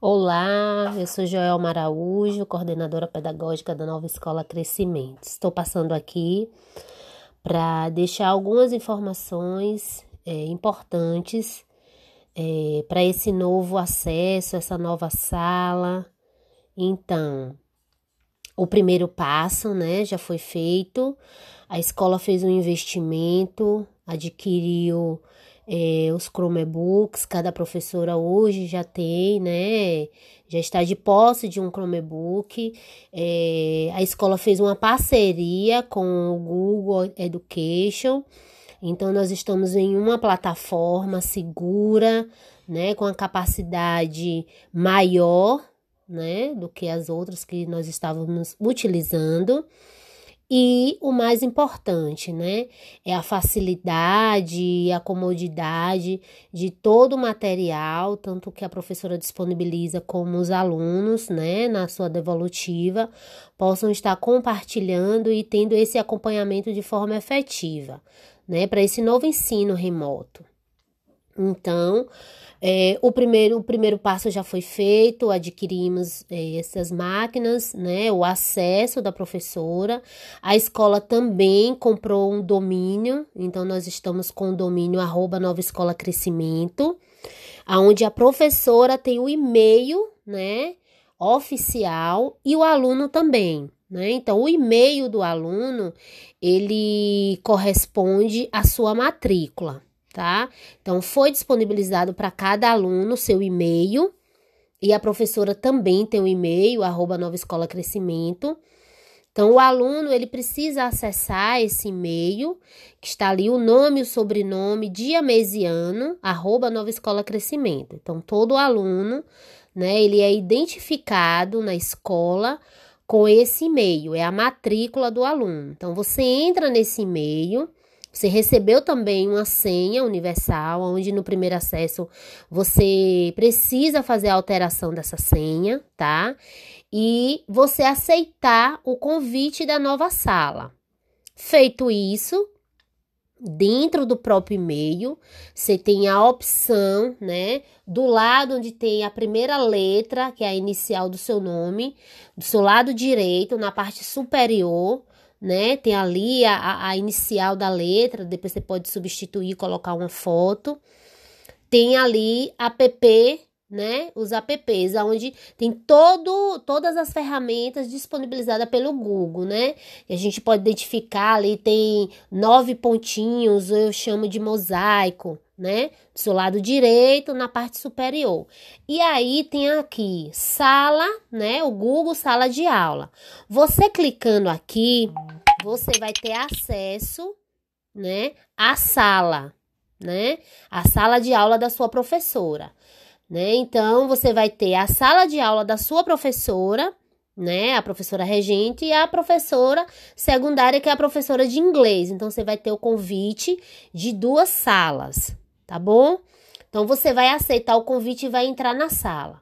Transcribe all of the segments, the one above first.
Olá, eu sou Joel Maraújo, coordenadora pedagógica da Nova Escola Crescimento. Estou passando aqui para deixar algumas informações é, importantes é, para esse novo acesso, essa nova sala. Então, o primeiro passo, né, já foi feito. A escola fez um investimento, adquiriu é, os Chromebooks, cada professora hoje já tem, né? Já está de posse de um Chromebook. É, a escola fez uma parceria com o Google Education. Então, nós estamos em uma plataforma segura, né? Com a capacidade maior, né? Do que as outras que nós estávamos utilizando. E o mais importante, né, é a facilidade e a comodidade de todo o material, tanto que a professora disponibiliza como os alunos, né, na sua devolutiva, possam estar compartilhando e tendo esse acompanhamento de forma efetiva, né, para esse novo ensino remoto. Então, é, o, primeiro, o primeiro passo já foi feito, adquirimos é, essas máquinas, né, o acesso da professora. A escola também comprou um domínio, então nós estamos com o domínio arroba Nova Escola Crescimento, onde a professora tem o e-mail, né, oficial e o aluno também. Né? Então, o e-mail do aluno ele corresponde à sua matrícula tá? Então, foi disponibilizado para cada aluno seu e-mail e a professora também tem o um e-mail, arroba Nova Escola Crescimento. Então, o aluno, ele precisa acessar esse e-mail, que está ali o nome, o sobrenome, dia, mês e ano, arroba Nova Escola Crescimento. Então, todo aluno, né, ele é identificado na escola com esse e-mail, é a matrícula do aluno. Então, você entra nesse e-mail, você recebeu também uma senha universal, onde no primeiro acesso você precisa fazer a alteração dessa senha, tá? E você aceitar o convite da nova sala. Feito isso, dentro do próprio e-mail, você tem a opção, né, do lado onde tem a primeira letra, que é a inicial do seu nome, do seu lado direito, na parte superior, né? Tem ali a, a inicial da letra, depois você pode substituir, colocar uma foto. Tem ali app, né? Os apps, onde tem todo, todas as ferramentas disponibilizadas pelo Google, né? E a gente pode identificar ali, tem nove pontinhos, eu chamo de mosaico, né? Do seu lado direito, na parte superior. E aí tem aqui sala, né? O Google Sala de Aula. Você clicando aqui, você vai ter acesso, né? À sala, né? A sala de aula da sua professora, né? Então você vai ter a sala de aula da sua professora né? A professora regente e a professora secundária, que é a professora de inglês. Então, você vai ter o convite de duas salas, tá bom? Então você vai aceitar o convite e vai entrar na sala.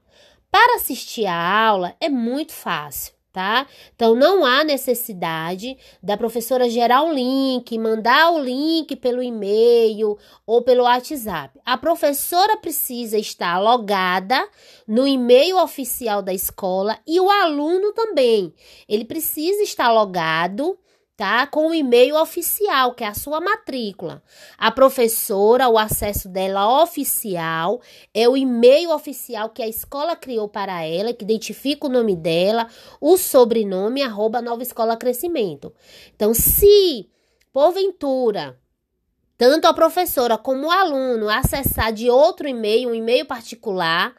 Para assistir a aula é muito fácil tá? Então não há necessidade da professora gerar um link, mandar o link pelo e-mail ou pelo WhatsApp. A professora precisa estar logada no e-mail oficial da escola e o aluno também. Ele precisa estar logado tá? Com o e-mail oficial, que é a sua matrícula. A professora, o acesso dela oficial é o e-mail oficial que a escola criou para ela, que identifica o nome dela, o sobrenome, arroba Nova Escola Crescimento. Então, se porventura tanto a professora como o aluno acessar de outro e-mail, um e-mail particular,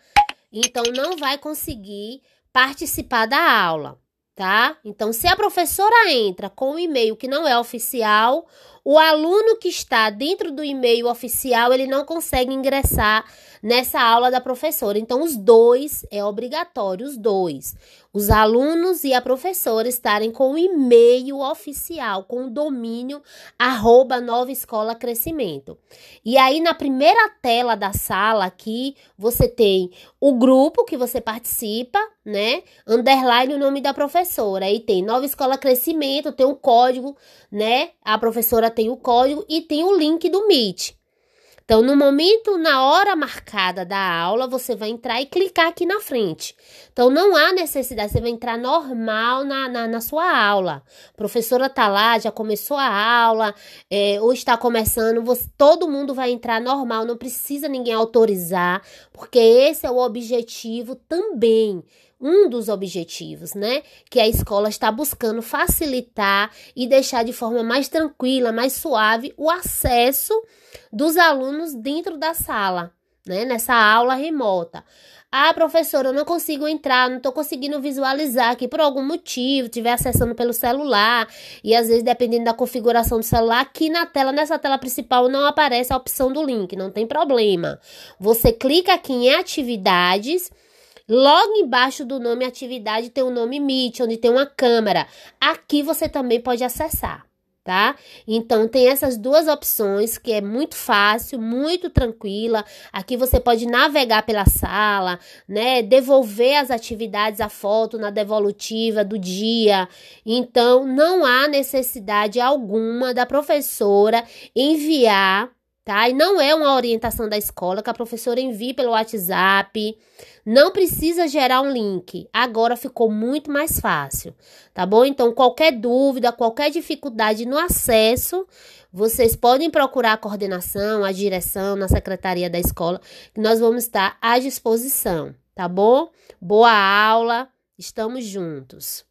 então não vai conseguir participar da aula tá? Então, se a professora entra com um e-mail que não é oficial, o aluno que está dentro do e-mail oficial, ele não consegue ingressar nessa aula da professora. Então, os dois é obrigatório, os dois. Os alunos e a professora estarem com o e-mail oficial, com o domínio arroba Nova Escola Crescimento. E aí, na primeira tela da sala aqui, você tem o grupo que você participa, né? Underline o nome da professora. Aí tem Nova Escola Crescimento, tem o código, né? A professora tem o código e tem o link do Meet. Então, no momento, na hora marcada da aula, você vai entrar e clicar aqui na frente. Então, não há necessidade, você vai entrar normal na, na, na sua aula. A professora tá lá, já começou a aula, é, ou está começando, você, todo mundo vai entrar normal, não precisa ninguém autorizar, porque esse é o objetivo também um dos objetivos, né? Que a escola está buscando facilitar e deixar de forma mais tranquila, mais suave o acesso dos alunos dentro da sala, né? Nessa aula remota. Ah, professora, eu não consigo entrar, não estou conseguindo visualizar aqui por algum motivo, estiver acessando pelo celular e às vezes dependendo da configuração do celular, aqui na tela, nessa tela principal, não aparece a opção do link, não tem problema. Você clica aqui em atividades Logo embaixo do nome atividade tem o nome Meet, onde tem uma câmera. Aqui você também pode acessar, tá? Então tem essas duas opções que é muito fácil, muito tranquila. Aqui você pode navegar pela sala, né? Devolver as atividades, a foto na devolutiva do dia. Então não há necessidade alguma da professora enviar tá? E não é uma orientação da escola que a professora envie pelo WhatsApp. Não precisa gerar um link. Agora ficou muito mais fácil, tá bom? Então, qualquer dúvida, qualquer dificuldade no acesso, vocês podem procurar a coordenação, a direção na secretaria da escola, que nós vamos estar à disposição, tá bom? Boa aula, estamos juntos.